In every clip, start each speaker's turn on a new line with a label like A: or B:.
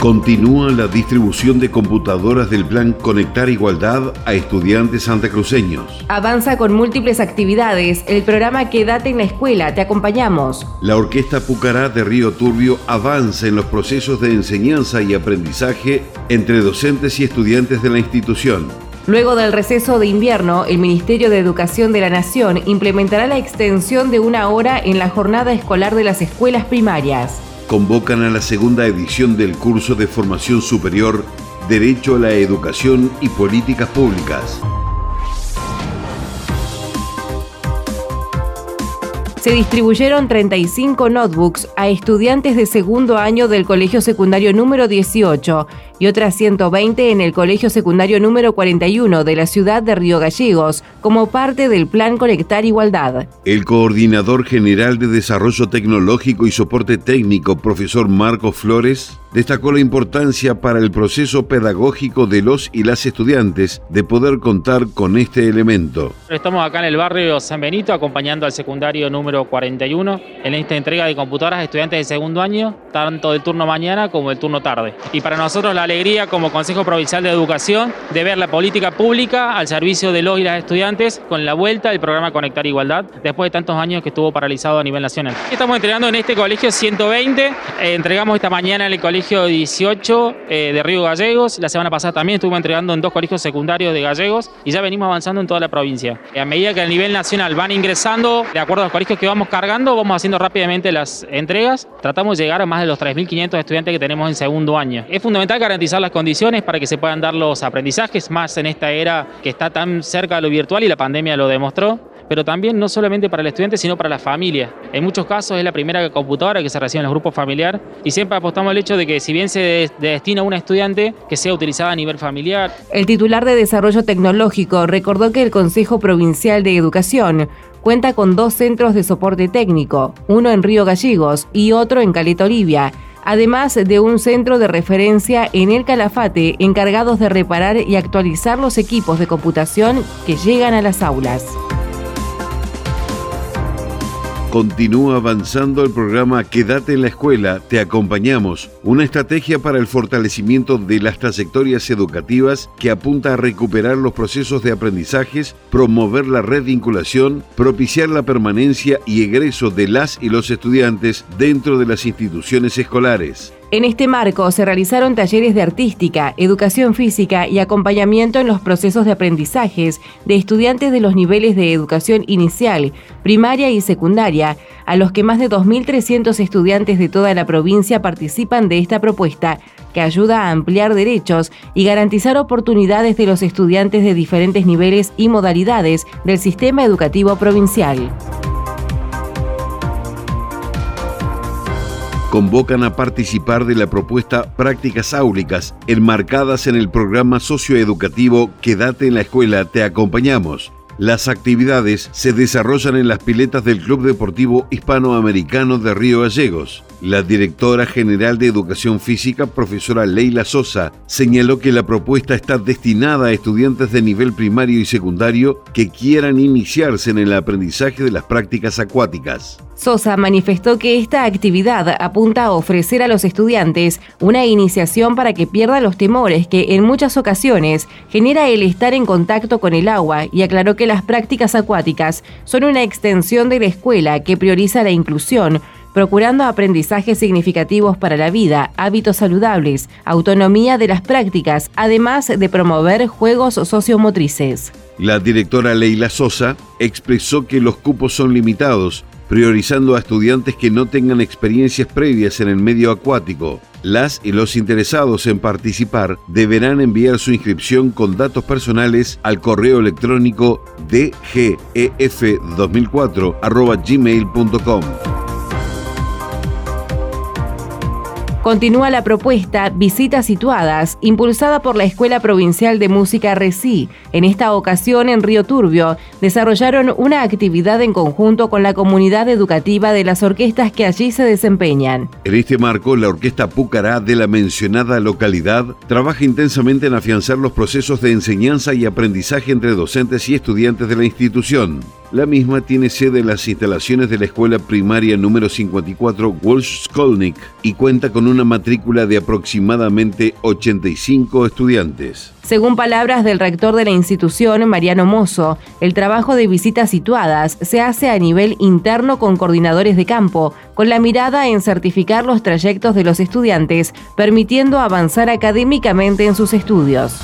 A: Continúa la distribución de computadoras del plan Conectar Igualdad a estudiantes santacruceños.
B: Avanza con múltiples actividades el programa Quédate en la escuela, te acompañamos.
A: La Orquesta Pucará de Río Turbio avanza en los procesos de enseñanza y aprendizaje entre docentes y estudiantes de la institución.
B: Luego del receso de invierno, el Ministerio de Educación de la Nación implementará la extensión de una hora en la jornada escolar de las escuelas primarias
A: convocan a la segunda edición del curso de formación superior Derecho a la Educación y Políticas Públicas.
B: se distribuyeron 35 notebooks a estudiantes de segundo año del Colegio Secundario número 18 y otras 120 en el Colegio Secundario número 41 de la ciudad de Río Gallegos, como parte del Plan Conectar Igualdad.
A: El coordinador general de Desarrollo Tecnológico y Soporte Técnico, profesor Marcos Flores, destacó la importancia para el proceso pedagógico de los y las estudiantes de poder contar con este elemento.
C: Estamos acá en el barrio San Benito acompañando al secundario número 41 en esta entrega de computadoras a estudiantes de segundo año, tanto del turno mañana como del turno tarde. Y para nosotros la alegría como Consejo Provincial de Educación de ver la política pública al servicio de los y las estudiantes con la vuelta del programa Conectar Igualdad después de tantos años que estuvo paralizado a nivel nacional. Estamos entregando en este colegio 120, eh, entregamos esta mañana en el colegio colegio 18 eh, de Río Gallegos. La semana pasada también estuvimos entregando en dos colegios secundarios de Gallegos y ya venimos avanzando en toda la provincia. A medida que a nivel nacional van ingresando, de acuerdo a los colegios que vamos cargando, vamos haciendo rápidamente las entregas. Tratamos de llegar a más de los 3.500 estudiantes que tenemos en segundo año. Es fundamental garantizar las condiciones para que se puedan dar los aprendizajes, más en esta era que está tan cerca de lo virtual y la pandemia lo demostró pero también no solamente para el estudiante, sino para la familia. En muchos casos es la primera computadora que se recibe en los grupos familiares y siempre apostamos al hecho de que si bien se destina a un estudiante, que sea utilizada a nivel familiar.
B: El titular de Desarrollo Tecnológico recordó que el Consejo Provincial de Educación cuenta con dos centros de soporte técnico, uno en Río Gallegos y otro en Caleta Olivia, además de un centro de referencia en el Calafate encargados de reparar y actualizar los equipos de computación que llegan a las aulas.
A: Continúa avanzando el programa Quédate en la escuela, te acompañamos, una estrategia para el fortalecimiento de las trayectorias educativas que apunta a recuperar los procesos de aprendizajes, promover la revinculación, propiciar la permanencia y egreso de las y los estudiantes dentro de las instituciones escolares.
B: En este marco se realizaron talleres de artística, educación física y acompañamiento en los procesos de aprendizajes de estudiantes de los niveles de educación inicial, primaria y secundaria, a los que más de 2.300 estudiantes de toda la provincia participan de esta propuesta, que ayuda a ampliar derechos y garantizar oportunidades de los estudiantes de diferentes niveles y modalidades del sistema educativo provincial.
A: Convocan a participar de la propuesta Prácticas Áulicas, enmarcadas en el programa socioeducativo Quédate en la escuela, te acompañamos. Las actividades se desarrollan en las piletas del Club Deportivo Hispanoamericano de Río Gallegos. La directora general de Educación Física, profesora Leila Sosa, señaló que la propuesta está destinada a estudiantes de nivel primario y secundario que quieran iniciarse en el aprendizaje de las prácticas acuáticas.
B: Sosa manifestó que esta actividad apunta a ofrecer a los estudiantes una iniciación para que pierdan los temores que en muchas ocasiones genera el estar en contacto con el agua y aclaró que las prácticas acuáticas son una extensión de la escuela que prioriza la inclusión, procurando aprendizajes significativos para la vida, hábitos saludables, autonomía de las prácticas, además de promover juegos sociomotrices.
A: La directora Leila Sosa expresó que los cupos son limitados, priorizando a estudiantes que no tengan experiencias previas en el medio acuático. Las y los interesados en participar deberán enviar su inscripción con datos personales al correo electrónico dgef2004.gmail.com.
B: Continúa la propuesta Visitas Situadas, impulsada por la Escuela Provincial de Música RECI. En esta ocasión, en Río Turbio, desarrollaron una actividad en conjunto con la comunidad educativa de las orquestas que allí se desempeñan.
A: En este marco, la Orquesta Pucará de la mencionada localidad trabaja intensamente en afianzar los procesos de enseñanza y aprendizaje entre docentes y estudiantes de la institución. La misma tiene sede en las instalaciones de la escuela primaria número 54 Walsh Skolnik y cuenta con una matrícula de aproximadamente 85 estudiantes.
B: Según palabras del rector de la institución, Mariano Mozo, el trabajo de visitas situadas se hace a nivel interno con coordinadores de campo, con la mirada en certificar los trayectos de los estudiantes, permitiendo avanzar académicamente en sus estudios.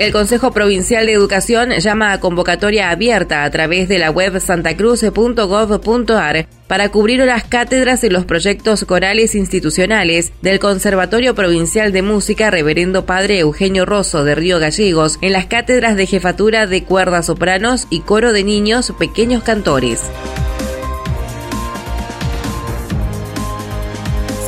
B: El Consejo Provincial de Educación llama a convocatoria abierta a través de la web santacruz.gov.ar para cubrir las cátedras en los proyectos corales institucionales del Conservatorio Provincial de Música Reverendo Padre Eugenio Rosso de Río Gallegos en las cátedras de jefatura de cuerdas sopranos y coro de niños pequeños cantores.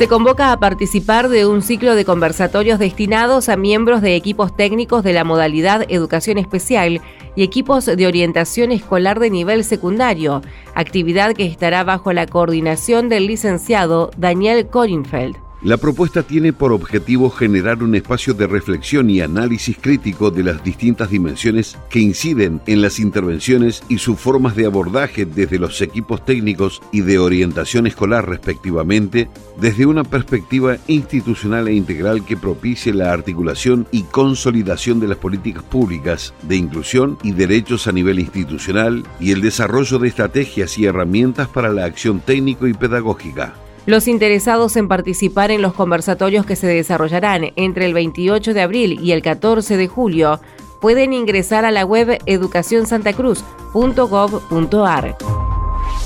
B: Se convoca a participar de un ciclo de conversatorios destinados a miembros de equipos técnicos de la modalidad Educación Especial y equipos de orientación escolar de nivel secundario, actividad que estará bajo la coordinación del licenciado Daniel Corinfeld.
A: La propuesta tiene por objetivo generar un espacio de reflexión y análisis crítico de las distintas dimensiones que inciden en las intervenciones y sus formas de abordaje desde los equipos técnicos y de orientación escolar respectivamente, desde una perspectiva institucional e integral que propicie la articulación y consolidación de las políticas públicas de inclusión y derechos a nivel institucional y el desarrollo de estrategias y herramientas para la acción técnico y pedagógica.
B: Los interesados en participar en los conversatorios que se desarrollarán entre el 28 de abril y el 14 de julio pueden ingresar a la web educacionsantacruz.gov.ar.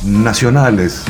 D: Nacionales.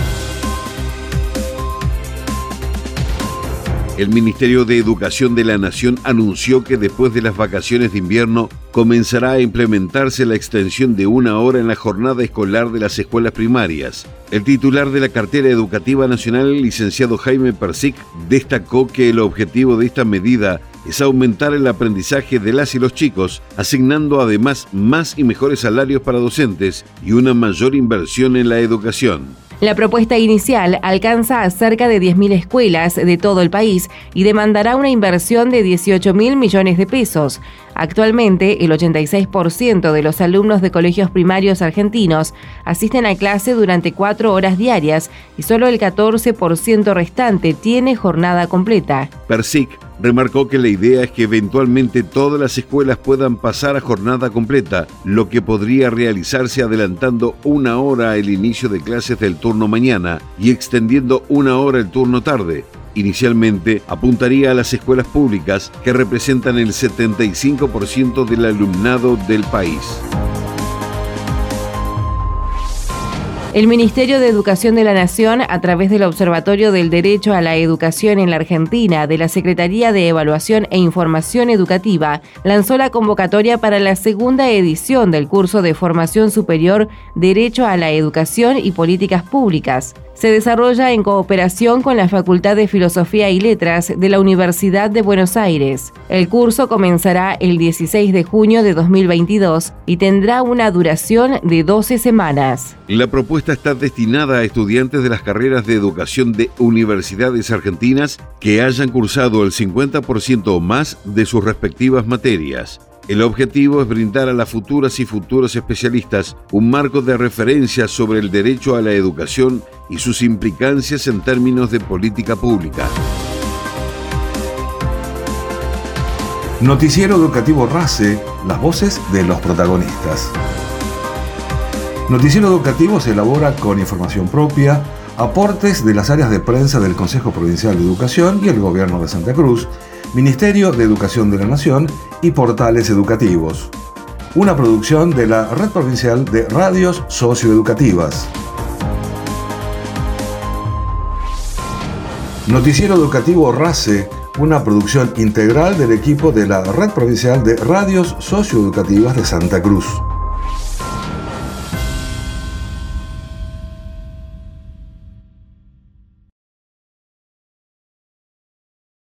A: El Ministerio de Educación de la Nación anunció que después de las vacaciones de invierno comenzará a implementarse la extensión de una hora en la jornada escolar de las escuelas primarias. El titular de la cartera educativa nacional, licenciado Jaime Persic, destacó que el objetivo de esta medida es aumentar el aprendizaje de las y los chicos, asignando además más y mejores salarios para docentes y una mayor inversión en la educación.
B: La propuesta inicial alcanza a cerca de 10.000 escuelas de todo el país y demandará una inversión de 18 mil millones de pesos. Actualmente, el 86% de los alumnos de colegios primarios argentinos asisten a clase durante cuatro horas diarias y solo el 14% restante tiene jornada completa.
A: Persic remarcó que la idea es que eventualmente todas las escuelas puedan pasar a jornada completa, lo que podría realizarse adelantando una hora el inicio de clases del turno mañana y extendiendo una hora el turno tarde. Inicialmente apuntaría a las escuelas públicas que representan el 75% del alumnado del país.
B: El Ministerio de Educación de la Nación, a través del Observatorio del Derecho a la Educación en la Argentina de la Secretaría de Evaluación e Información Educativa, lanzó la convocatoria para la segunda edición del curso de formación superior Derecho a la Educación y Políticas Públicas se desarrolla en cooperación con la Facultad de Filosofía y Letras de la Universidad de Buenos Aires. El curso comenzará el 16 de junio de 2022 y tendrá una duración de 12 semanas.
A: La propuesta está destinada a estudiantes de las carreras de educación de universidades argentinas que hayan cursado el 50% o más de sus respectivas materias. El objetivo es brindar a las futuras y futuros especialistas un marco de referencia sobre el derecho a la educación y sus implicancias en términos de política pública.
D: Noticiero Educativo RACE, las voces de los protagonistas. Noticiero Educativo se elabora con información propia, aportes de las áreas de prensa del Consejo Provincial de Educación y el Gobierno de Santa Cruz, Ministerio de Educación de la Nación y portales educativos. Una producción de la Red Provincial de Radios Socioeducativas. Noticiero Educativo RACE, una producción integral del equipo de la Red Provincial de Radios Socioeducativas de Santa Cruz.